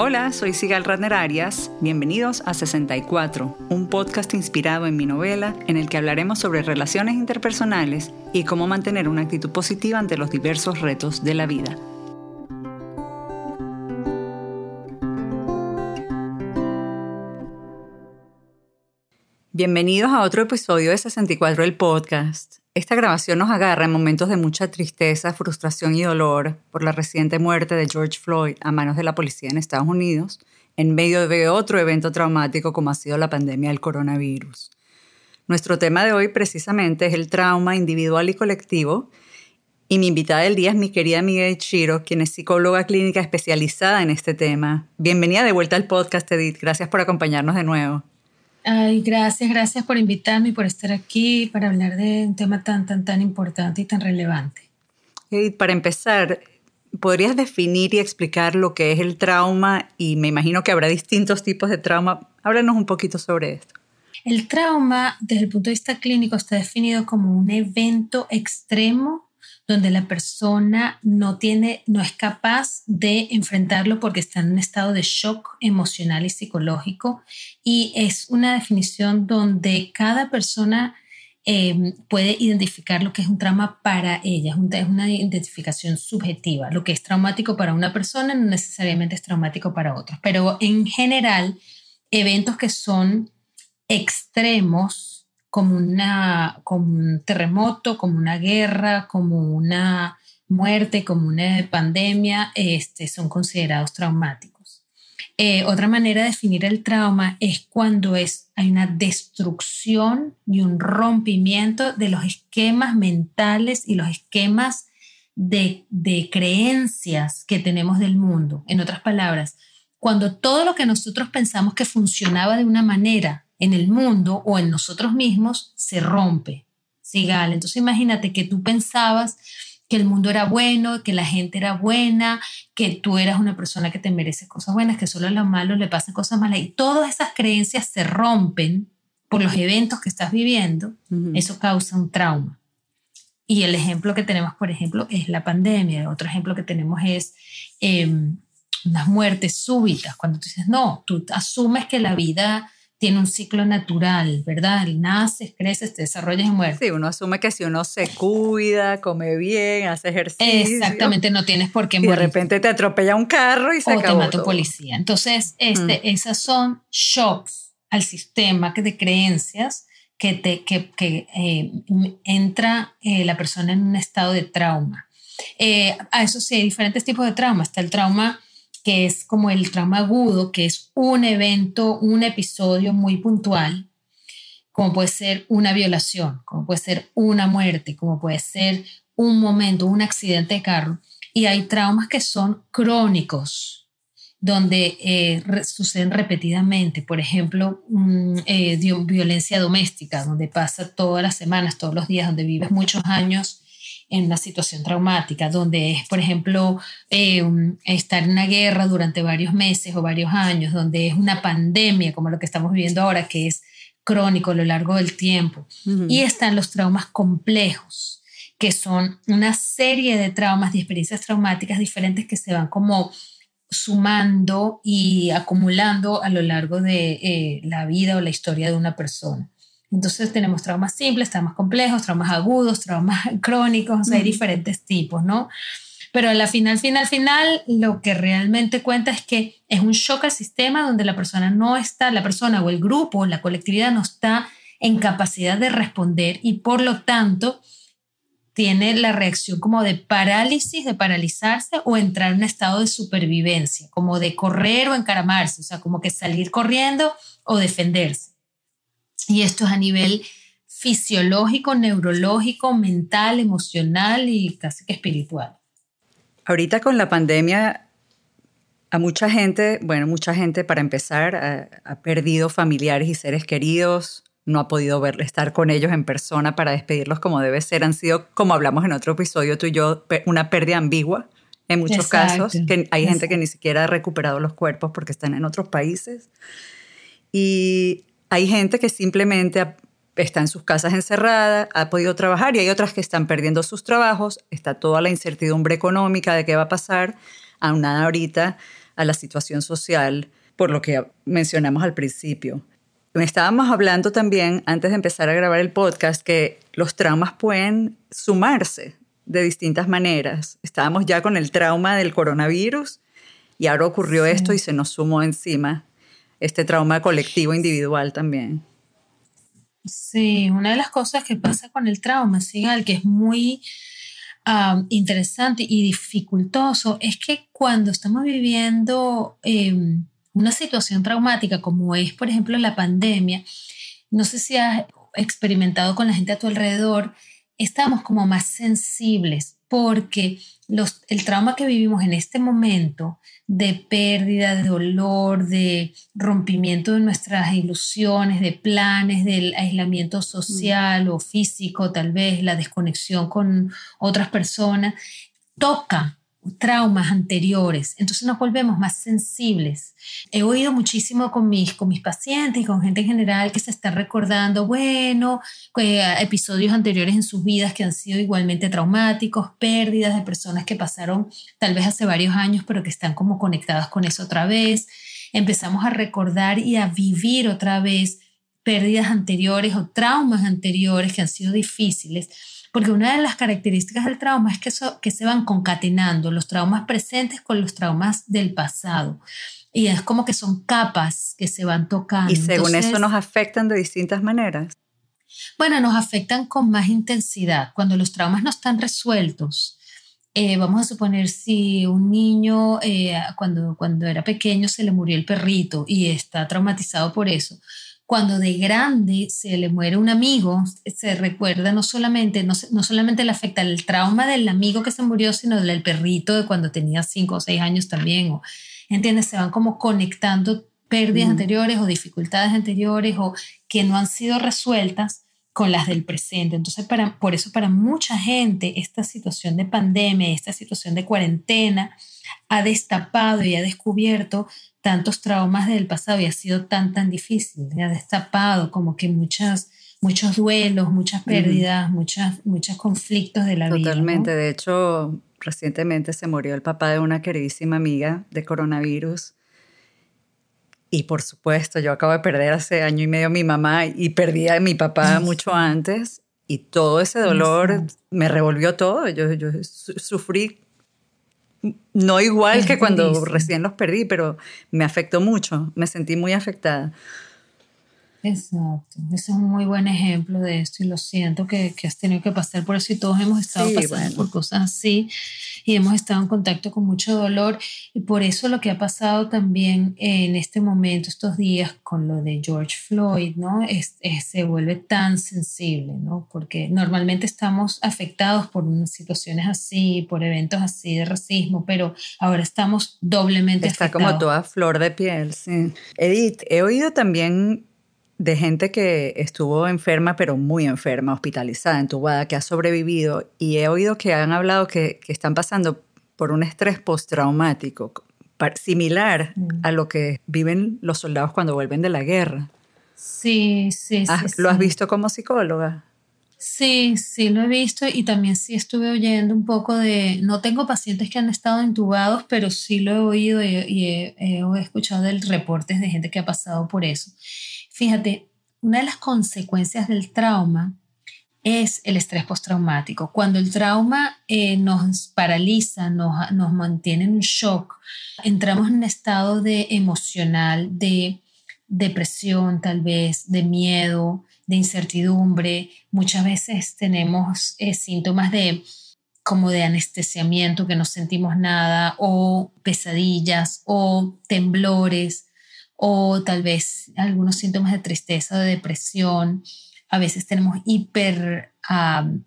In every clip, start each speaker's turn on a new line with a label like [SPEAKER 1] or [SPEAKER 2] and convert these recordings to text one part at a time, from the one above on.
[SPEAKER 1] Hola, soy Sigal Radner Arias. Bienvenidos a 64, un podcast inspirado en mi novela en el que hablaremos sobre relaciones interpersonales y cómo mantener una actitud positiva ante los diversos retos de la vida. Bienvenidos a otro episodio de 64 del podcast. Esta grabación nos agarra en momentos de mucha tristeza, frustración y dolor por la reciente muerte de George Floyd a manos de la policía en Estados Unidos, en medio de otro evento traumático como ha sido la pandemia del coronavirus. Nuestro tema de hoy precisamente es el trauma individual y colectivo, y mi invitada del día es mi querida amiga Chiro, quien es psicóloga clínica especializada en este tema. Bienvenida de vuelta al podcast, Edith. Gracias por acompañarnos de nuevo.
[SPEAKER 2] Ay, gracias, gracias por invitarme y por estar aquí para hablar de un tema tan, tan, tan importante y tan relevante.
[SPEAKER 1] Y para empezar, ¿podrías definir y explicar lo que es el trauma? Y me imagino que habrá distintos tipos de trauma. Háblanos un poquito sobre esto.
[SPEAKER 2] El trauma, desde el punto de vista clínico, está definido como un evento extremo donde la persona no tiene, no es capaz de enfrentarlo porque está en un estado de shock emocional y psicológico. Y es una definición donde cada persona eh, puede identificar lo que es un trauma para ella, es una identificación subjetiva. Lo que es traumático para una persona no necesariamente es traumático para otra, pero en general, eventos que son extremos como, una, como un terremoto, como una guerra, como una muerte, como una pandemia, este, son considerados traumáticos. Eh, otra manera de definir el trauma es cuando es, hay una destrucción y un rompimiento de los esquemas mentales y los esquemas de, de creencias que tenemos del mundo. En otras palabras, cuando todo lo que nosotros pensamos que funcionaba de una manera en el mundo o en nosotros mismos se rompe. Sigal. Entonces imagínate que tú pensabas que el mundo era bueno, que la gente era buena, que tú eras una persona que te merece cosas buenas, que solo a los malos le pasan cosas malas. Y todas esas creencias se rompen por los eventos que estás viviendo. Eso causa un trauma. Y el ejemplo que tenemos, por ejemplo, es la pandemia. Otro ejemplo que tenemos es eh, unas muertes súbitas. Cuando tú dices, no, tú asumes que la vida tiene un ciclo natural, ¿verdad? Naces, creces, te desarrollas y mueres.
[SPEAKER 1] Sí, uno asume que si uno se cuida, come bien, hace ejercicio.
[SPEAKER 2] Exactamente, no tienes por qué
[SPEAKER 1] morir. de repente te atropella un carro y se
[SPEAKER 2] o te mata un policía. Entonces, este, mm. esas son shocks al sistema de creencias que, te, que, que eh, entra eh, la persona en un estado de trauma. Eh, a eso sí, hay diferentes tipos de trauma. Está el trauma que es como el trauma agudo, que es un evento, un episodio muy puntual, como puede ser una violación, como puede ser una muerte, como puede ser un momento, un accidente de carro. Y hay traumas que son crónicos, donde eh, suceden repetidamente. Por ejemplo, eh, violencia doméstica, donde pasa todas las semanas, todos los días, donde vives muchos años en una situación traumática, donde es, por ejemplo, eh, estar en una guerra durante varios meses o varios años, donde es una pandemia como lo que estamos viviendo ahora, que es crónico a lo largo del tiempo. Y están los traumas complejos, que son una serie de traumas, de experiencias traumáticas diferentes que se van como sumando y acumulando a lo largo de eh, la vida o la historia de una persona. Entonces tenemos traumas simples, traumas complejos, traumas agudos, traumas crónicos, hay diferentes tipos, ¿no? Pero a la final, final, final, lo que realmente cuenta es que es un shock al sistema donde la persona no está, la persona o el grupo, la colectividad no está en capacidad de responder y por lo tanto tiene la reacción como de parálisis, de paralizarse o entrar en un estado de supervivencia, como de correr o encaramarse, o sea, como que salir corriendo o defenderse. Y esto es a nivel fisiológico, neurológico, mental, emocional y casi que espiritual.
[SPEAKER 1] Ahorita con la pandemia, a mucha gente, bueno, mucha gente para empezar, ha, perdido familiares y seres queridos, no ha podido ver, estar con ellos en persona para despedirlos como debe ser. Han sido, como hablamos en otro episodio, tú y yo, una pérdida ambigua en muchos casos, que hay gente que ni siquiera ha recuperado los cuerpos porque están en otros países. Y hay gente que simplemente está en sus casas encerrada, ha podido trabajar y hay otras que están perdiendo sus trabajos, está toda la incertidumbre económica de qué va a pasar, aunada ahorita a la situación social, por lo que mencionamos al principio. Estábamos hablando también, antes de empezar a grabar el podcast, que los traumas pueden sumarse de distintas maneras. Estábamos ya con el trauma del coronavirus y ahora ocurrió esto y se nos sumó encima este trauma colectivo individual también.
[SPEAKER 2] Sí, una de las cosas que pasa con el trauma, Sigal, que es muy interesante y dificultoso, es que cuando estamos viviendo em, una situación traumática, como es, por ejemplo, la pandemia, no sé si has experimentado con la gente a tu alrededor, estamos como más sensibles porque el trauma que vivimos en este momento de pérdida, de dolor, de rompimiento de nuestras ilusiones, de planes, del aislamiento social o físico, tal vez la desconexión con otras personas, toca traumas anteriores, entonces nos volvemos más sensibles. He oído muchísimo con mis, con mis pacientes y con gente en general que se está recordando, bueno, episodios anteriores en sus vidas que han sido igualmente traumáticos, pérdidas de personas que pasaron tal vez hace varios años, pero que están como conectadas con eso otra vez. Empezamos a recordar y a vivir otra vez pérdidas anteriores o traumas anteriores que han sido difíciles porque una de las características del trauma es que, que se van concatenando los traumas presentes con los traumas del pasado. Y es como que son capas que se van tocando.
[SPEAKER 1] Y según eso nos afectan de distintas maneras.
[SPEAKER 2] Bueno, nos afectan con más intensidad. Cuando los traumas no están resueltos, eh, vamos a suponer si un niño eh, cuando, cuando era pequeño se le murió el perrito y está traumatizado por eso, cuando de grande se le muere un amigo, se recuerda no solamente, no, solamente le afecta el trauma del amigo que se murió, sino del perrito de cuando tenía cinco o seis años también. O, ¿Entiendes? Se van como conectando pérdidas anteriores o dificultades anteriores o que no han sido resueltas con las del presente. Entonces, para, por eso para mucha gente esta situación de pandemia, esta situación de cuarentena, ha destapado y ha descubierto tantos traumas del pasado y ha sido tan, tan difícil. Ha destapado como que muchas, muchos duelos, muchas pérdidas, muchas, muchos conflictos de la
[SPEAKER 1] vida. Totalmente. De hecho, recientemente se murió el papá de una queridísima amiga de coronavirus. Y por supuesto, yo acabo de perder hace año y medio a mi mamá y perdí a mi papá mucho antes. Y todo ese dolor me revolvió todo. Yo, yo sufrí no igual que cuando recién los perdí, pero me afectó mucho, me sentí muy afectada.
[SPEAKER 2] Exacto, ese es un muy buen ejemplo de esto y lo siento que, que has tenido que pasar por eso y todos hemos estado pasando por cosas así y hemos estado en contacto con mucho dolor y por eso lo que ha pasado también en este momento, estos días con lo de George Floyd, ¿no? Es, se vuelve tan sensible, ¿no? Porque normalmente estamos afectados por situaciones así, por eventos así de racismo, pero ahora estamos doblemente
[SPEAKER 1] Está como toda flor de piel, sí. Edith, he oído también de gente que estuvo enferma, pero muy enferma, hospitalizada, entubada, que ha sobrevivido, y he oído que han hablado que, están pasando por un estrés postraumático similar mm. a lo que viven los soldados cuando vuelven de la guerra.
[SPEAKER 2] Sí, sí,
[SPEAKER 1] sí. ¿Lo has visto como psicóloga?
[SPEAKER 2] Sí, sí, lo he visto y también sí estuve oyendo un poco de, no tengo pacientes que han estado intubados, pero sí lo he oído y, he, he, escuchado el reportes de gente que ha pasado por eso. Fíjate, una de las consecuencias del trauma es el estrés postraumático. Cuando el trauma eh, nos paraliza, nos, nos mantiene en un shock, entramos en un estado de emocional, de depresión tal vez, de miedo, de incertidumbre. Muchas veces tenemos eh, síntomas de como de anestesiamiento, que no sentimos nada, o pesadillas, o temblores, o tal vez algunos síntomas de tristeza o de depresión. A veces tenemos hiper, um,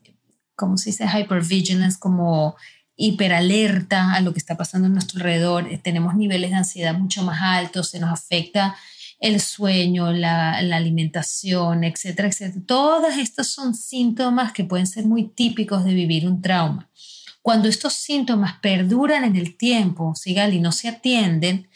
[SPEAKER 2] ¿cómo se dice? Hypervigilance, como hiperalerta a lo que está pasando en nuestro alrededor. Eh, tenemos niveles de ansiedad mucho más altos, se nos afecta el sueño, la, alimentación, etcétera, etcétera. Todos estos son síntomas que pueden ser muy típicos de vivir un trauma. Cuando estos síntomas perduran en el tiempo, Sigal, y no se atienden,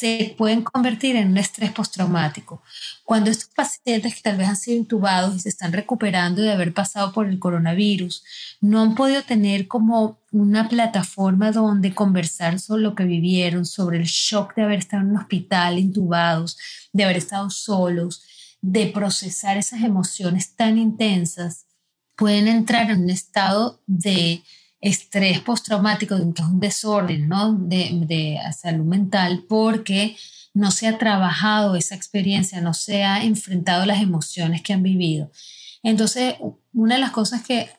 [SPEAKER 2] se pueden convertir en un estrés postraumático. Cuando estos pacientes que tal vez han sido intubados y se están recuperando de haber pasado por el coronavirus, no han podido tener como una plataforma donde conversar sobre lo que vivieron, sobre el shock de haber estado en un hospital intubados, de haber estado solos, de procesar esas emociones tan intensas, pueden entrar en un estado de estrés postraumático, de un desorden ¿no? de, de salud mental, porque no se ha trabajado esa experiencia, no se ha enfrentado las emociones que han vivido. Entonces, una de las cosas que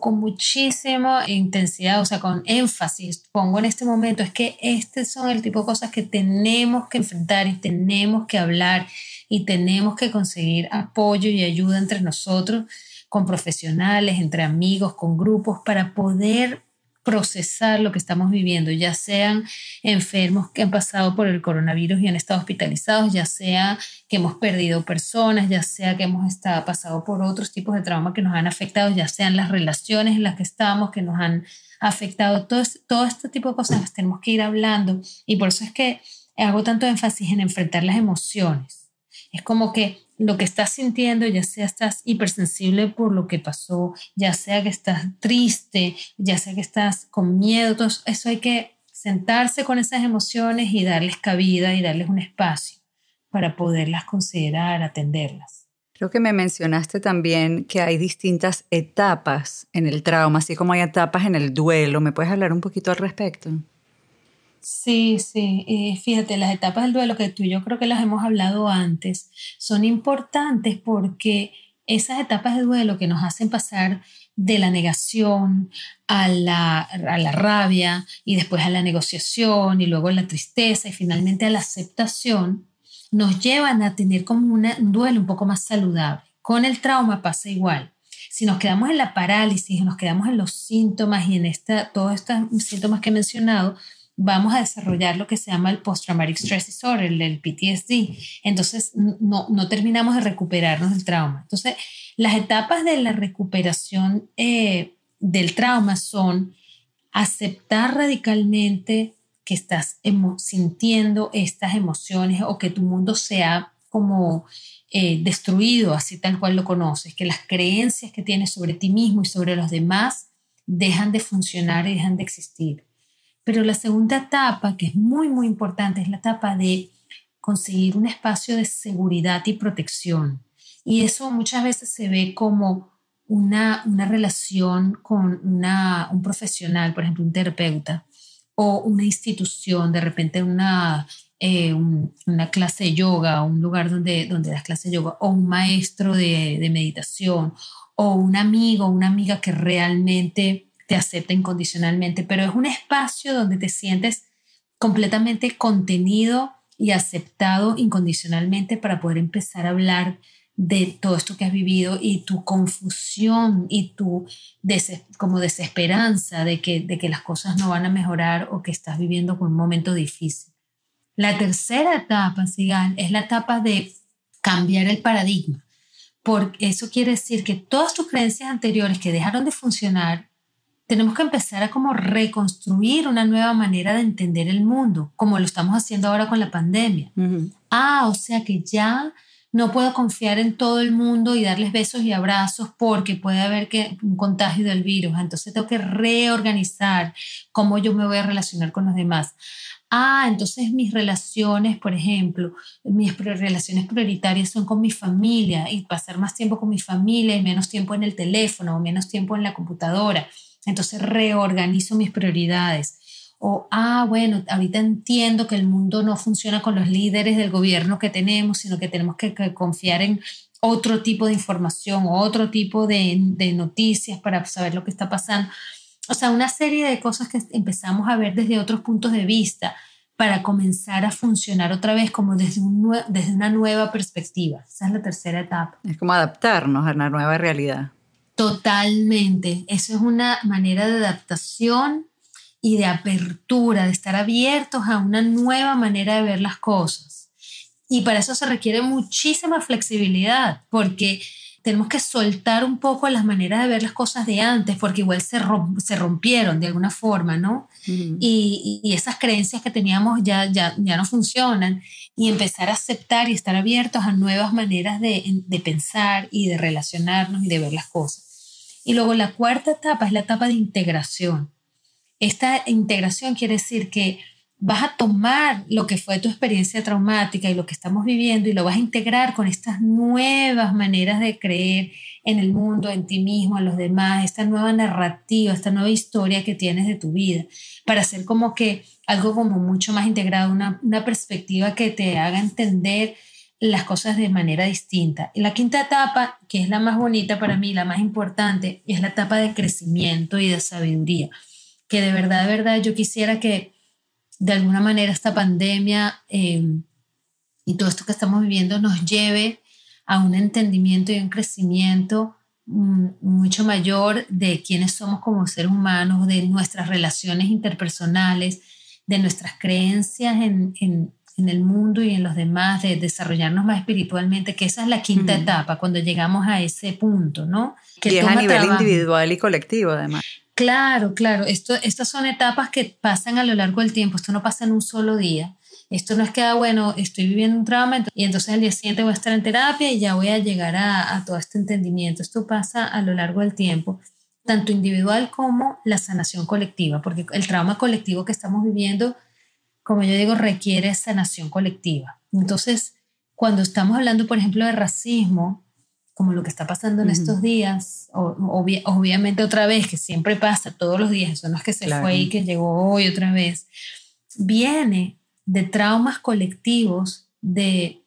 [SPEAKER 2] con muchísima intensidad, o sea, con énfasis pongo en este momento, es que este son el tipo de cosas que tenemos que enfrentar y tenemos que hablar y tenemos que conseguir apoyo y ayuda entre nosotros con profesionales, entre amigos, con grupos, para poder procesar lo que estamos viviendo, ya sean enfermos que han pasado por el coronavirus y han estado hospitalizados, ya sea que hemos perdido personas, ya sea que hemos estado, pasado por otros tipos de trauma que nos han afectado, ya sean las relaciones en las que estamos que nos han afectado, todo, todo este tipo de cosas las tenemos que ir hablando y por eso es que hago tanto énfasis en enfrentar las emociones. Es como que lo que estás sintiendo, ya sea estás hipersensible por lo que pasó, ya sea que estás triste, ya sea que estás con miedo, eso hay que sentarse con esas emociones y darles cabida y darles un espacio para poderlas considerar, atenderlas.
[SPEAKER 1] Creo que me mencionaste también que hay distintas etapas en el trauma, así como hay etapas en el duelo. ¿Me puedes hablar un poquito al respecto?
[SPEAKER 2] Sí, sí. Eh, fíjate, las etapas del duelo que tú y yo creo que las hemos hablado antes son importantes porque esas etapas de duelo que nos hacen pasar de la negación a la, a la rabia y después a la negociación y luego a la tristeza y finalmente a la aceptación, nos llevan a tener como un duelo un poco más saludable. Con el trauma pasa igual. Si nos quedamos en la parálisis, nos quedamos en los síntomas y en esta, todos estos síntomas que he mencionado, vamos a desarrollar lo que se llama el Post-Traumatic Stress Disorder, el PTSD. Entonces, no, no terminamos de recuperarnos del trauma. Entonces, las etapas de la recuperación eh, del trauma son aceptar radicalmente que estás sintiendo estas emociones o que tu mundo sea como eh, destruido, así tal cual lo conoces, que las creencias que tienes sobre ti mismo y sobre los demás dejan de funcionar y dejan de existir. Pero la segunda etapa, que es muy, muy importante, es la etapa de conseguir un espacio de seguridad y protección. Y eso muchas veces se ve como una, una relación con una, un profesional, por ejemplo, un terapeuta, o una institución, de repente una, eh, una clase de yoga, un lugar donde, donde das clase de yoga, o un maestro de, de meditación, o un amigo, una amiga que realmente te acepta incondicionalmente, pero es un espacio donde te sientes completamente contenido y aceptado incondicionalmente para poder empezar a hablar de todo esto que has vivido y tu confusión y tu como desesperanza de que, de que las cosas no van a mejorar o que estás viviendo con un momento difícil. La tercera etapa, Sigan, es la etapa de cambiar el paradigma, porque eso quiere decir que todas tus creencias anteriores que dejaron de funcionar tenemos que empezar a como reconstruir una nueva manera de entender el mundo, como lo estamos haciendo ahora con la pandemia. Ah, o sea que ya no puedo confiar en todo el mundo y darles besos y abrazos porque puede haber que, un contagio del virus. Entonces tengo que reorganizar cómo yo me voy a relacionar con los demás. Ah, entonces mis relaciones, por ejemplo, mis relaciones prioritarias son con mi familia y pasar más tiempo con mi familia y menos tiempo en el teléfono o menos tiempo en la computadora. Entonces reorganizo mis prioridades. O, ah, bueno, ahorita entiendo que el mundo no funciona con los líderes del gobierno que tenemos, sino que tenemos que, confiar en otro tipo de información otro tipo de, de noticias para saber lo que está pasando. O sea, una serie de cosas que empezamos a ver desde otros puntos de vista para comenzar a funcionar otra vez como desde, un desde una nueva perspectiva. Esa es la tercera etapa.
[SPEAKER 1] Es como adaptarnos a la nueva realidad.
[SPEAKER 2] Totalmente. Eso es una manera de adaptación y de apertura, de estar abiertos a una nueva manera de ver las cosas. Y para eso se requiere muchísima flexibilidad, porque tenemos que soltar un poco las maneras de ver las cosas de antes, porque igual se, se rompieron de alguna forma, ¿no? y, y, esas creencias que teníamos ya, ya, ya no funcionan, y empezar a aceptar y estar abiertos a nuevas maneras de, de pensar y de relacionarnos y de ver las cosas. Y luego la cuarta etapa es la etapa de integración. Esta integración quiere decir que vas a tomar lo que fue tu experiencia traumática y lo que estamos viviendo y lo vas a integrar con estas nuevas maneras de creer en el mundo, en ti mismo, en los demás, esta nueva narrativa, esta nueva historia que tienes de tu vida, para hacer como que algo como mucho más integrado, una, una perspectiva que te haga entender las cosas de manera distinta. Y la quinta etapa, que es la más bonita para mí, la más importante, es la etapa de crecimiento y de sabiduría, que de verdad, de verdad yo quisiera que de alguna manera esta pandemia eh, y todo esto que estamos viviendo nos lleve a un entendimiento y un crecimiento mm, mucho mayor de quiénes somos como seres humanos, de nuestras relaciones interpersonales, de nuestras creencias en, en, el mundo y en los demás, de desarrollarnos más espiritualmente, que esa es la quinta etapa, cuando llegamos a ese punto, ¿no?
[SPEAKER 1] Que y es a nivel individual y colectivo, además.
[SPEAKER 2] Claro, claro. Esto, estas son etapas que pasan a lo largo del tiempo. Esto no pasa en un solo día. Esto no es que, ah, bueno, estoy viviendo un trauma y entonces al día siguiente voy a estar en terapia y ya voy a llegar a, todo este entendimiento. Esto pasa a lo largo del tiempo, tanto individual como la sanación colectiva, porque el trauma colectivo que estamos viviendo, como yo digo, requiere sanación colectiva. Entonces, cuando estamos hablando, por ejemplo, de racismo, como lo que está pasando en estos días, o, obviamente otra vez, que siempre pasa todos los días, eso no es que se fue y que llegó hoy otra vez, viene de traumas colectivos de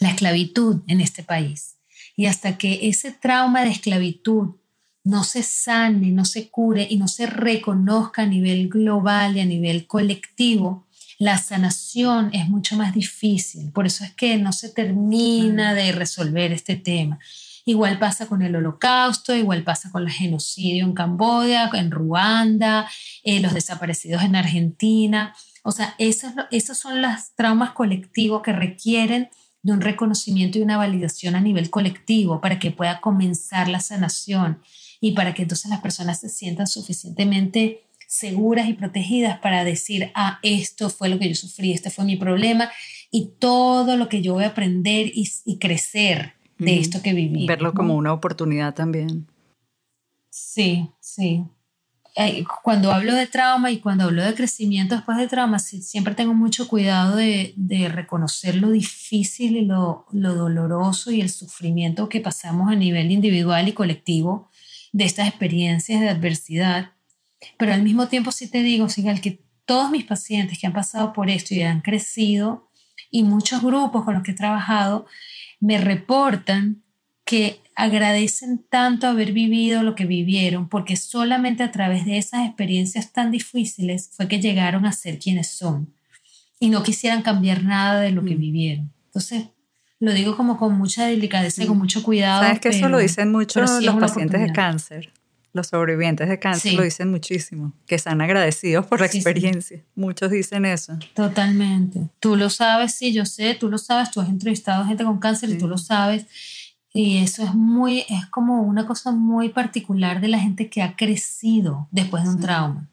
[SPEAKER 2] la esclavitud en este país. Y hasta que ese trauma de esclavitud no se sane, no se cure y no se reconozca a nivel global y a nivel colectivo, la sanación es mucho más difícil. Por eso es que no se termina de resolver este tema. Igual pasa con el holocausto, igual pasa con el genocidio en Camboya, en Ruanda, eh, los desaparecidos en Argentina. O sea, esos, esos son los traumas colectivos que requieren de un reconocimiento y una validación a nivel colectivo para que pueda comenzar la sanación y para que entonces las personas se sientan suficientemente seguras y protegidas para decir, ah, esto fue lo que yo sufrí, este fue mi problema y todo lo que yo voy a aprender y, crecer de esto que viví.
[SPEAKER 1] Verlo como una oportunidad también.
[SPEAKER 2] Sí, sí. Cuando hablo de trauma y cuando hablo de crecimiento después de trauma, siempre tengo mucho cuidado de, de reconocer lo difícil y lo, lo, doloroso y el sufrimiento que pasamos a nivel individual y colectivo de estas experiencias de adversidad pero al mismo tiempo sí te digo, Sigal, que todos mis pacientes que han pasado por esto y han crecido, y muchos grupos con los que he trabajado, me reportan que agradecen tanto haber vivido lo que vivieron, porque solamente a través de esas experiencias tan difíciles fue que llegaron a ser quienes son y no quisieran cambiar nada de lo que mm. vivieron. Entonces, lo digo como con mucha delicadeza y con mm. mucho cuidado.
[SPEAKER 1] Sabes que eso lo dicen mucho los pacientes de cáncer los sobrevivientes de cáncer lo dicen muchísimo, que están agradecidos por la experiencia. Muchos dicen eso.
[SPEAKER 2] Totalmente. Tú lo sabes, sí, yo sé, tú lo sabes, tú has entrevistado a gente con cáncer y tú lo sabes. Y eso es muy, es como una cosa muy particular de la gente que ha crecido después de un trauma,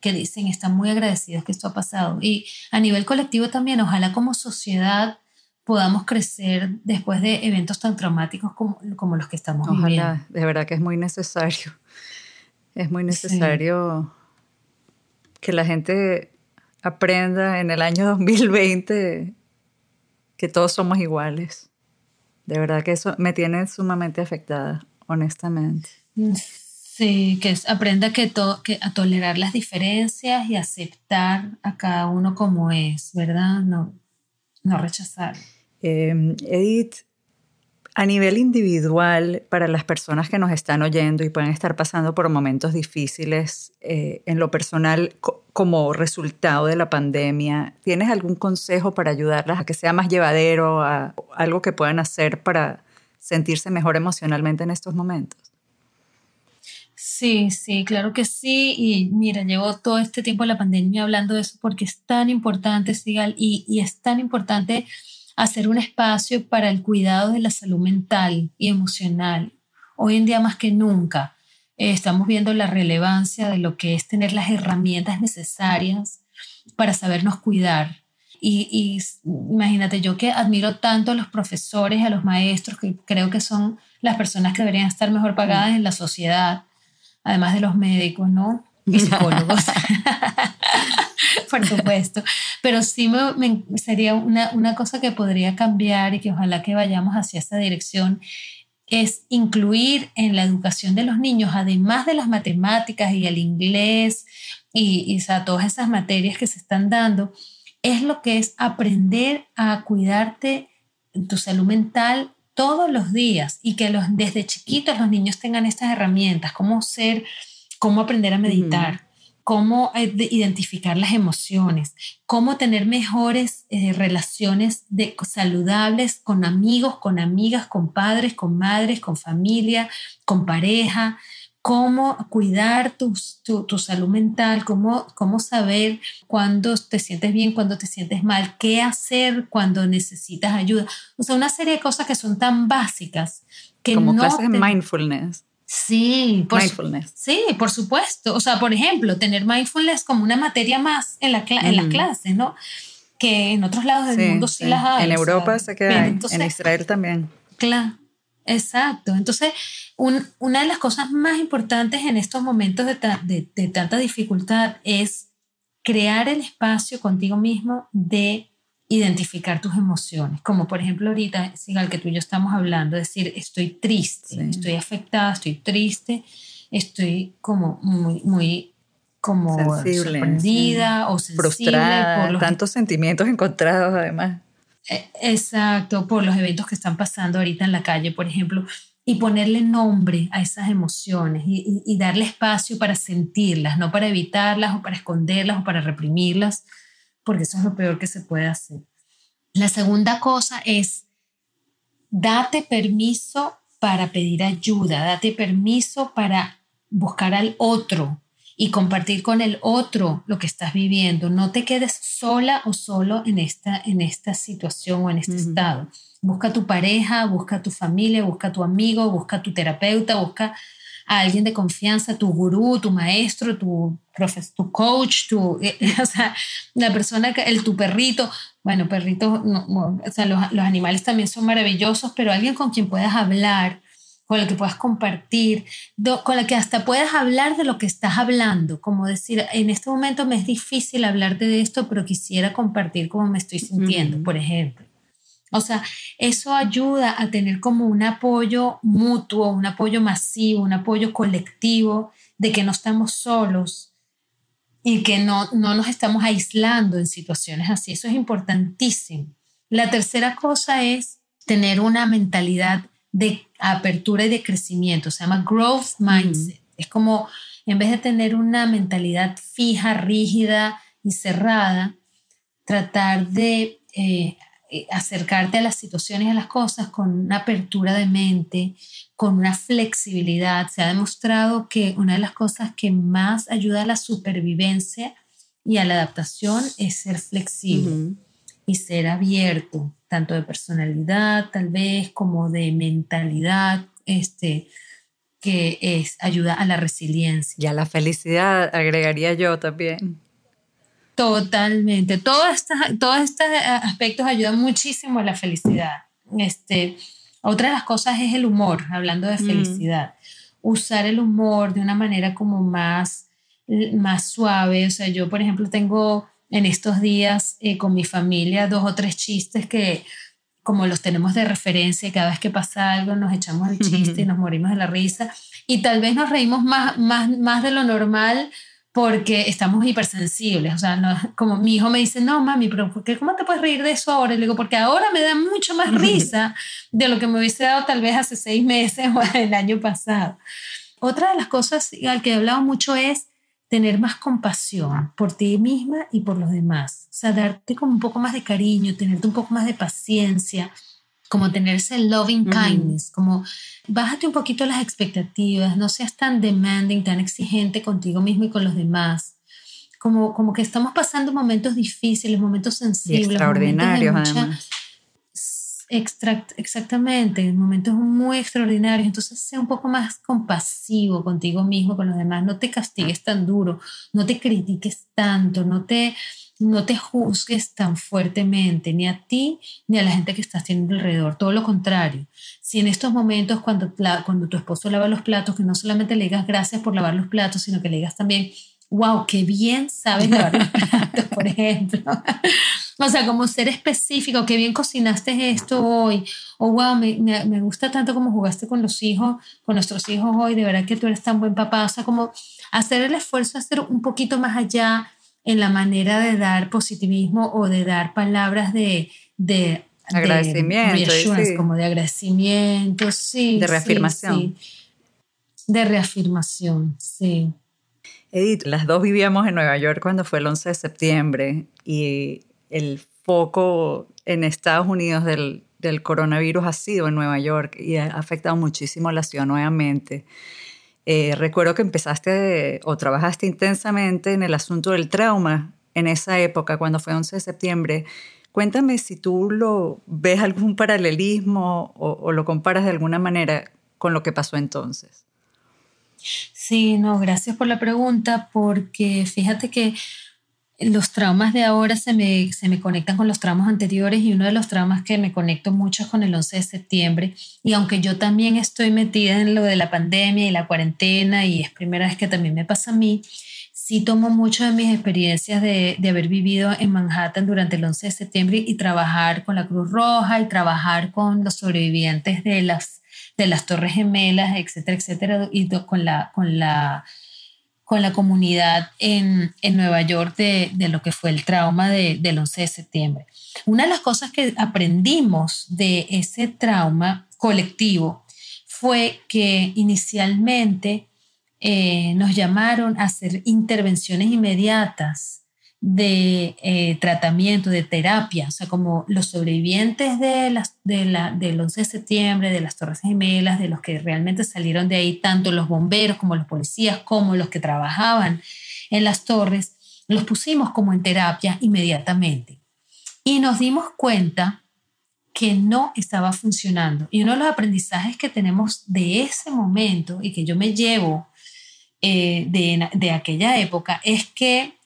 [SPEAKER 2] que dicen, están muy agradecidos que esto ha pasado. Y a nivel colectivo también, ojalá como sociedad podamos crecer después de eventos tan traumáticos como, como los que estamos Ojalá, viviendo.
[SPEAKER 1] de verdad que es muy necesario. Es muy necesario que la gente aprenda en el año 2020 que todos somos iguales. De verdad que eso me tiene sumamente afectada, honestamente.
[SPEAKER 2] Sí, que aprenda que, que a tolerar las diferencias y aceptar a cada uno como es, ¿verdad? No, no rechazar.
[SPEAKER 1] Eh, Edith, a nivel individual, para las personas que nos están oyendo y pueden estar pasando por momentos difíciles eh, en lo personal como resultado de la pandemia, ¿tienes algún consejo para ayudarlas a que sea más llevadero, a algo que puedan hacer para sentirse mejor emocionalmente en estos momentos?
[SPEAKER 2] Sí, sí, claro que sí. Y mira, llevo todo este tiempo la pandemia hablando de eso porque es tan importante, Sigal, y, y es tan importante hacer un espacio para el cuidado de la salud mental y emocional. Hoy en día más que nunca eh, estamos viendo la relevancia de lo que es tener las herramientas necesarias para sabernos cuidar. Y, imagínate, yo que admiro tanto a los profesores, a los maestros, que creo que son las personas que deberían estar mejor pagadas en la sociedad, además de los médicos, ¿no? Y psicólogos. por supuesto. Pero sí me, sería una, una, cosa que podría cambiar y que ojalá que vayamos hacia esa dirección es incluir en la educación de los niños, además de las matemáticas y el inglés y, y todas esas materias que se están dando, es lo que es aprender a cuidarte tu salud mental todos los días y que los, desde chiquitos los niños tengan estas herramientas, cómo ser, cómo aprender a meditar, cómo eh, identificar las emociones, cómo tener mejores eh, relaciones de, saludables con amigos, con amigas, con padres, con madres, con familia, con pareja, cómo cuidar tu, tu, salud mental, cómo, cómo saber cuándo te sientes bien, cuándo te sientes mal, qué hacer cuando necesitas ayuda. O sea, una serie de cosas que son tan básicas que
[SPEAKER 1] como clases de mindfulness.
[SPEAKER 2] Sí, por mindfulness. Sí, por supuesto. O sea, por ejemplo, tener mindfulness como una materia más en, la en las clases, ¿no? Que en otros lados del mundo sí, las hay.
[SPEAKER 1] En Europa se queda, en Israel también.
[SPEAKER 2] Claro, exacto. Entonces, una de las cosas más importantes en estos momentos de, de, de tanta dificultad es crear el espacio contigo mismo de identificar tus emociones, como por ejemplo ahorita, al que tú y yo estamos hablando, decir, estoy triste, estoy afectada, estoy triste, estoy como muy, muy como sorprendida o sensible
[SPEAKER 1] frustrada, por tantos sentimientos encontrados además.
[SPEAKER 2] E, exacto, por los eventos que están pasando ahorita en la calle, por ejemplo, y ponerle nombre a esas emociones y, y darle espacio para sentirlas, no para evitarlas o para esconderlas o para reprimirlas, porque eso es lo peor que se puede hacer. La segunda cosa es, date permiso para pedir ayuda, date permiso para buscar al otro y compartir con el otro lo que estás viviendo. No te quedes sola o solo en esta, en esta situación o en este estado. Busca a tu pareja, busca a tu familia, busca a tu amigo, busca a tu terapeuta, busca a alguien de confianza, tu gurú, tu maestro, tu, tu coach, tu, eh, o sea, la persona, el, tu perrito. Bueno, perritos, o sea, los, los animales también son maravillosos, pero alguien con quien puedas hablar, con el que puedas compartir, con el que hasta puedas hablar de lo que estás hablando, como decir, en este momento me es difícil hablarte de esto, pero quisiera compartir cómo me estoy sintiendo, por ejemplo. O sea, eso ayuda a tener como un apoyo mutuo, un apoyo masivo, un apoyo colectivo de que no estamos solos y que no, no nos estamos aislando en situaciones así. Eso es importantísimo. La tercera cosa es tener una mentalidad de apertura y de crecimiento. Se llama growth mindset. Es como, en vez de tener una mentalidad fija, rígida y cerrada, tratar de eh, acercarte a las situaciones y a las cosas con una apertura de mente, con una flexibilidad. Se ha demostrado que una de las cosas que más ayuda a la supervivencia y a la adaptación es ser flexible y ser abierto, tanto de personalidad tal vez como de mentalidad, este, que es, ayuda a la resiliencia.
[SPEAKER 1] Y a la felicidad, agregaría yo también.
[SPEAKER 2] Totalmente. Todos estos, todos estos aspectos ayudan muchísimo a la felicidad. Este, otra de las cosas es el humor, hablando de mm. felicidad. Usar el humor de una manera como más, más suave. O sea, yo, por ejemplo, tengo en estos días eh, con mi familia dos o tres chistes que como los tenemos de referencia cada vez que pasa algo nos echamos el chiste y nos morimos de la risa y tal vez nos reímos más, más, más de lo normal porque estamos hipersensibles. O sea, como mi hijo me dice, no, mami, pero ¿por qué, ¿cómo te puedes reír de eso ahora? Y le digo, porque ahora me da mucho más risa de lo que me hubiese dado tal vez hace seis meses o el año pasado. Otra de las cosas al que he hablado mucho es tener más compasión por ti misma y por los demás. O sea, darte como un poco más de cariño, tenerte un poco más de paciencia, como tenerse loving kindness, como bájate un poquito las expectativas, no seas tan demanding, tan exigente contigo mismo y con los demás. Como, como que estamos pasando momentos difíciles, momentos sensibles.
[SPEAKER 1] extraordinarios, además.
[SPEAKER 2] exactamente, en momentos muy extraordinarios. Entonces, sea un poco más compasivo contigo mismo, con los demás. No te castigues tan duro, no te critiques tanto, no te, no te juzgues tan fuertemente, ni a ti ni a la gente que estás teniendo alrededor. Todo lo contrario. Si en estos momentos, cuando, cuando tu esposo lava los platos, que no solamente le digas gracias por lavar los platos, sino que le digas también wow, qué bien sabes lavar los platos, por ejemplo. o sea, como ser específico, qué bien cocinaste esto hoy. O wow, me, me, gusta tanto como jugaste con los hijos, con nuestros hijos hoy, de verdad que tú eres tan buen papá. O sea, como hacer el esfuerzo, hacer un poquito más allá en la manera de dar positivismo o de dar palabras de... de
[SPEAKER 1] agradecimiento,
[SPEAKER 2] como de agradecimiento, sí.
[SPEAKER 1] De reafirmación.
[SPEAKER 2] De reafirmación, sí.
[SPEAKER 1] Edith, las dos vivíamos en Nueva York cuando fue el 11 de septiembre y el foco en Estados Unidos del, coronavirus ha sido en Nueva York y ha afectado muchísimo a la ciudad nuevamente. Eh, recuerdo que empezaste o trabajaste intensamente en el asunto del trauma en esa época, cuando fue 11 de septiembre. Cuéntame si tú lo ves algún paralelismo o lo comparas de alguna manera con lo que pasó entonces.
[SPEAKER 2] Sí, no, gracias por la pregunta, porque fíjate que los traumas de ahora se me, se me conectan con los traumas anteriores y uno de los traumas que me conecto mucho es con el 11 de septiembre. Y aunque yo también estoy metida en lo de la pandemia y la cuarentena y es primera vez que también me pasa a mí, sí tomo mucho de mis experiencias de, de haber vivido en Manhattan durante el 11 de septiembre y trabajar con la Cruz Roja y trabajar con los sobrevivientes de las de las Torres Gemelas, etcétera, etcétera, y con la, con la, con la comunidad en, en Nueva York de, de, lo que fue el trauma de, del 11 de septiembre. Una de las cosas que aprendimos de ese trauma colectivo fue que inicialmente eh, nos llamaron a hacer intervenciones inmediatas de eh, tratamiento, de terapia, o sea, como los sobrevivientes de las, de la, del 11 de septiembre, de las Torres Gemelas, de los que realmente salieron de ahí, tanto los bomberos como los policías, como los que trabajaban en las torres, los pusimos como en terapia inmediatamente. Y nos dimos cuenta que no estaba funcionando. Y uno de los aprendizajes que tenemos de ese momento y que yo me llevo eh, de, de aquella época es que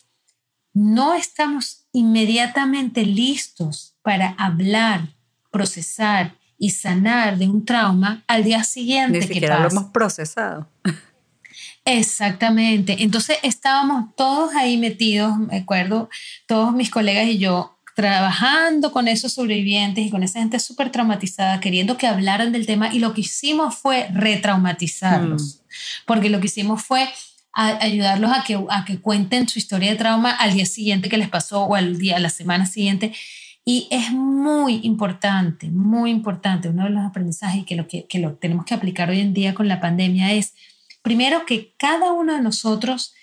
[SPEAKER 2] no estamos inmediatamente listos para hablar, procesar y sanar de un trauma al día siguiente.
[SPEAKER 1] Ni siquiera lo hemos procesado.
[SPEAKER 2] Exactamente. Entonces estábamos todos ahí metidos, me acuerdo, todos mis colegas y yo trabajando con esos sobrevivientes y con esa gente súper traumatizada, queriendo que hablaran del tema y lo que hicimos fue retraumatizarlos, mm. porque lo que hicimos fue ayudarlos a que, a que cuenten su historia de trauma al día siguiente que les pasó o al día, a la semana siguiente. Y es muy importante, muy importante, uno de los aprendizajes que lo, que, que lo tenemos que aplicar hoy en día con la pandemia es, primero, que cada uno de nosotros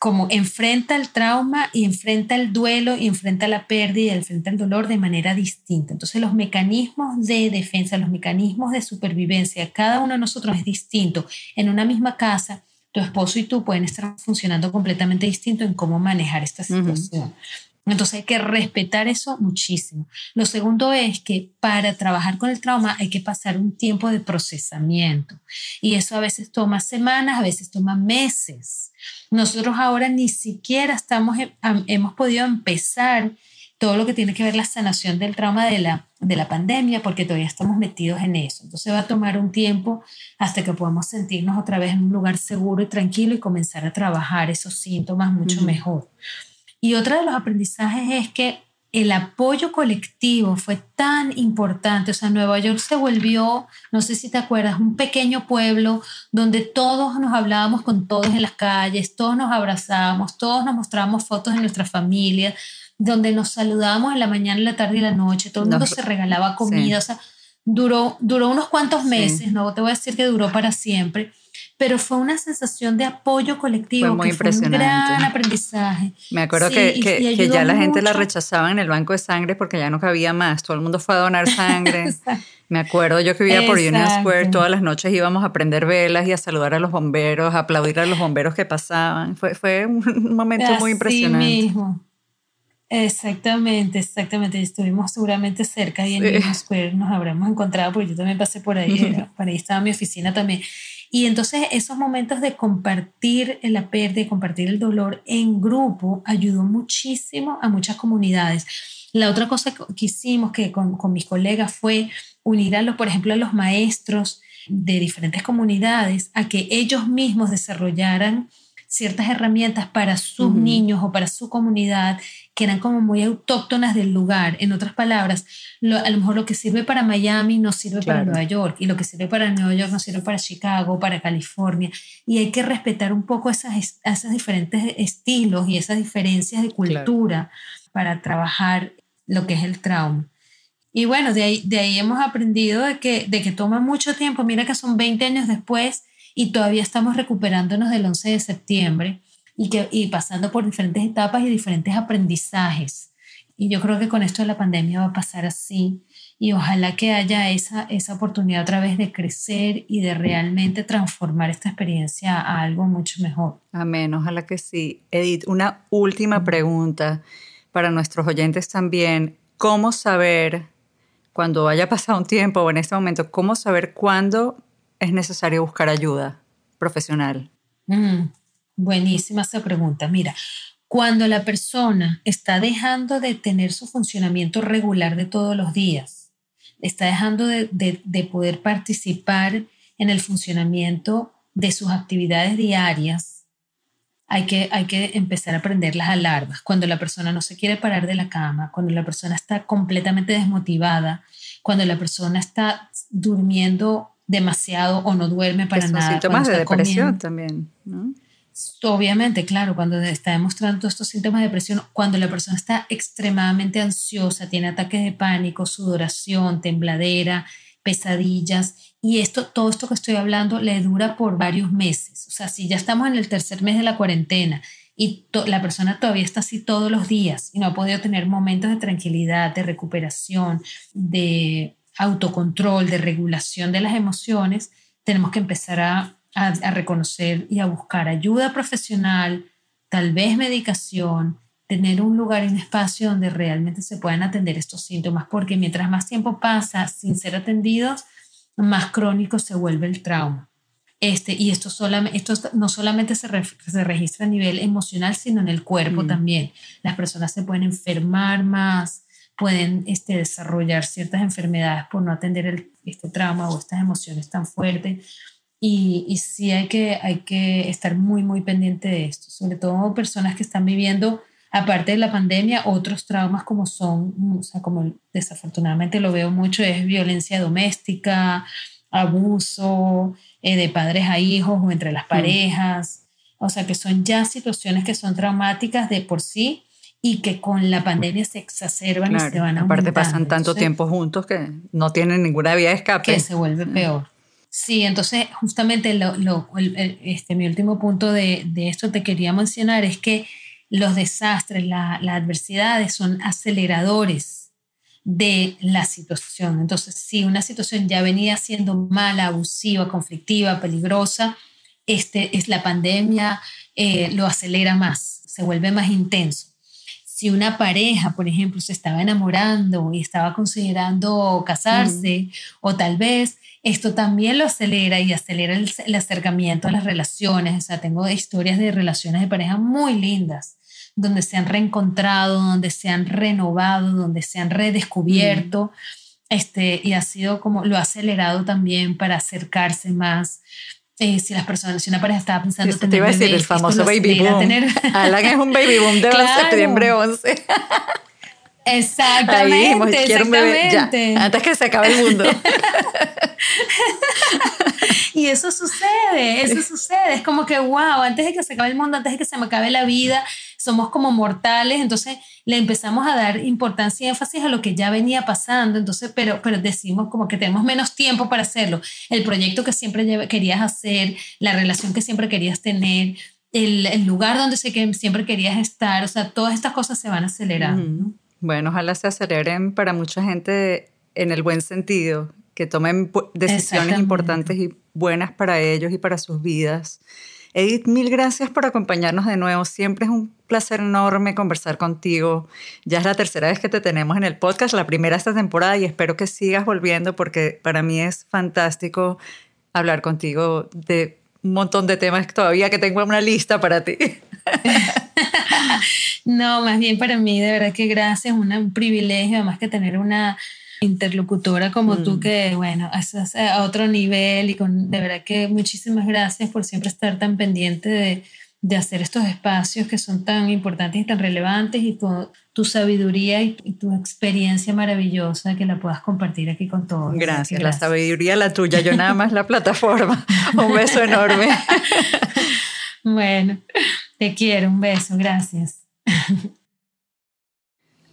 [SPEAKER 2] como enfrenta el trauma y enfrenta el duelo y enfrenta la pérdida y enfrenta el dolor de manera distinta. Entonces los mecanismos de defensa, los mecanismos de supervivencia, cada uno de nosotros es distinto. En una misma casa tu esposo y tú pueden estar funcionando completamente distinto en cómo manejar esta situación. Entonces hay que respetar eso muchísimo. Lo segundo es que para trabajar con el trauma hay que pasar un tiempo de procesamiento y eso a veces toma semanas, a veces toma meses. Nosotros ahora ni siquiera estamos, hemos podido empezar todo lo que tiene que ver la sanación del trauma de la, de la pandemia, porque todavía estamos metidos en eso. Entonces va a tomar un tiempo hasta que podamos sentirnos otra vez en un lugar seguro y tranquilo y comenzar a trabajar esos síntomas mucho mejor. Y otro de los aprendizajes es que el apoyo colectivo fue tan importante. O sea, Nueva York se volvió, no sé si te acuerdas, un pequeño pueblo donde todos nos hablábamos con todos en las calles, todos nos abrazábamos, todos nos mostrábamos fotos de nuestra familia, donde nos saludábamos en la mañana, en la tarde y la noche, todo el mundo se regalaba comida, o sea, duró, duró unos cuantos meses, no te voy a decir que duró para siempre, pero fue una sensación de apoyo colectivo.
[SPEAKER 1] Fue muy impresionante.
[SPEAKER 2] Fue un gran aprendizaje.
[SPEAKER 1] Me acuerdo que, que, ya la gente la rechazaba en el banco de sangre porque ya no cabía más. Todo el mundo fue a donar sangre. Me acuerdo yo que vivía por Union Square, todas las noches íbamos a prender velas y a saludar a los bomberos, a aplaudir a los bomberos que pasaban. Fue, fue un momento muy impresionante.
[SPEAKER 2] Mismo. Exactamente, exactamente. Estuvimos seguramente cerca y en sí. Square nos habremos encontrado porque yo también pasé por ahí, por ahí estaba mi oficina también. Y entonces esos momentos de compartir la pérdida, compartir el dolor en grupo ayudó muchísimo a muchas comunidades. La otra cosa que hicimos que con, con mis colegas fue unir a los, por ejemplo, a los maestros de diferentes comunidades a que ellos mismos desarrollaran ciertas herramientas para sus niños o para su comunidad que eran como muy autóctonas del lugar. En otras palabras, a lo mejor lo que sirve para Miami no sirve para Nueva York y lo que sirve para Nueva York no sirve para Chicago, para California. Y hay que respetar un poco esas, esos diferentes estilos y esas diferencias de cultura para trabajar lo que es el trauma. Y bueno, de ahí, de ahí hemos aprendido de que, de que toma mucho tiempo. Mira que son 20 años después y todavía estamos recuperándonos del 11 de septiembre y, que, y pasando por diferentes etapas y diferentes aprendizajes. Y yo creo que con esto de la pandemia va a pasar así y ojalá que haya esa, esa oportunidad otra vez de crecer y de realmente transformar esta experiencia a algo mucho mejor.
[SPEAKER 1] Amén, ojalá que sí. Edith, una última pregunta para nuestros oyentes también. ¿Cómo saber, cuando haya pasado un tiempo o en este momento, cómo saber cuándo es necesario buscar ayuda profesional?
[SPEAKER 2] Mm, buenísima esa pregunta. Mira, cuando la persona está dejando de tener su funcionamiento regular de todos los días, está dejando de, de poder participar en el funcionamiento de sus actividades diarias, hay que, hay que empezar a aprender las alarmas. Cuando la persona no se quiere parar de la cama, cuando la persona está completamente desmotivada, cuando la persona está durmiendo demasiado o no duerme para nada.
[SPEAKER 1] Síntomas de depresión también,
[SPEAKER 2] Obviamente, claro, cuando está demostrando estos síntomas de depresión, cuando la persona está extremadamente ansiosa, tiene ataques de pánico, sudoración, tembladera, pesadillas, y esto, todo esto que estoy hablando le dura por varios meses. O sea, si ya estamos en el tercer mes de la cuarentena y la persona todavía está así todos los días y no ha podido tener momentos de tranquilidad, de recuperación, de autocontrol, de regulación de las emociones, tenemos que empezar a, reconocer y a buscar ayuda profesional, tal vez medicación, tener un lugar y un espacio donde realmente se puedan atender estos síntomas, porque mientras más tiempo pasa sin ser atendidos, más crónico se vuelve el trauma. Este, y esto, solamente, esto no solamente se, se, registra a nivel emocional, sino en el cuerpo mm. también. Las personas se pueden enfermar más, pueden este, desarrollar ciertas enfermedades por no atender el, este trauma o estas emociones tan fuertes. Y, y sí hay que, hay que estar muy, muy pendiente de esto, sobre todo personas que están viviendo, aparte de la pandemia, otros traumas como son, o sea, como desafortunadamente lo veo mucho, es violencia doméstica, abuso eh, de padres a hijos o entre las mm. parejas, o sea, que son ya situaciones que son traumáticas de por sí y que con la pandemia se exacerban y se van a
[SPEAKER 1] Aparte pasan tanto tiempo juntos que no tienen ninguna vía de escape.
[SPEAKER 2] Que se vuelve mm. peor. Sí, entonces justamente lo, lo, este, mi último punto de, de, esto te quería mencionar es que los desastres, las adversidades son aceleradores de la situación. Entonces, si una situación ya venía siendo mala, abusiva, conflictiva, peligrosa, este, es la pandemia eh, lo acelera más, se vuelve más intenso si una pareja, por ejemplo, se estaba enamorando y estaba considerando casarse, o tal vez esto también lo acelera y acelera el, acercamiento a las relaciones. O sea, tengo historias de relaciones de pareja muy lindas, donde se han reencontrado, donde se han renovado, donde se han redescubierto. Este, y ha sido como lo ha acelerado también para acercarse más eh, si las personas, si una pareja estaba pensando
[SPEAKER 1] tener te iba a decir el famoso baby boom. Tener... Alan es un baby boom de claro. septiembre 11.
[SPEAKER 2] Exactamente. Ahí dijimos, bebé ya,
[SPEAKER 1] antes que se acabe el mundo.
[SPEAKER 2] y eso sucede, eso sucede. Es como que, wow, antes de que se acabe el mundo, antes de que se me acabe la vida, somos como mortales. Entonces le empezamos a dar importancia y énfasis a lo que ya venía pasando. Entonces, pero, pero decimos como que tenemos menos tiempo para hacerlo. El proyecto que siempre querías hacer, la relación que siempre querías tener, el, el lugar donde sé que siempre querías estar. O sea, todas estas cosas se van acelerando.
[SPEAKER 1] Bueno, ojalá se aceleren para mucha gente en el buen sentido, que tomen decisiones importantes y buenas para ellos y para sus vidas Edith, mil gracias por acompañarnos de nuevo. Siempre es un placer enorme conversar contigo. Ya es la tercera vez que te tenemos en el podcast, la primera esta temporada y espero que sigas volviendo porque para mí es fantástico hablar contigo de un montón de temas todavía que tengo en una lista para ti.
[SPEAKER 2] no, más bien para mí, de verdad que gracias, un privilegio, además que tener una interlocutora como tú mm. que, bueno, es a otro nivel y con, de verdad que muchísimas gracias por siempre estar tan pendiente de, de hacer estos espacios que son tan importantes y tan relevantes y tu, tu sabiduría y, tu experiencia maravillosa que la puedas compartir aquí con todos.
[SPEAKER 1] Gracias, la sabiduría la tuya, yo nada más la plataforma. Un beso enorme.
[SPEAKER 2] bueno, te quiero, un beso, gracias.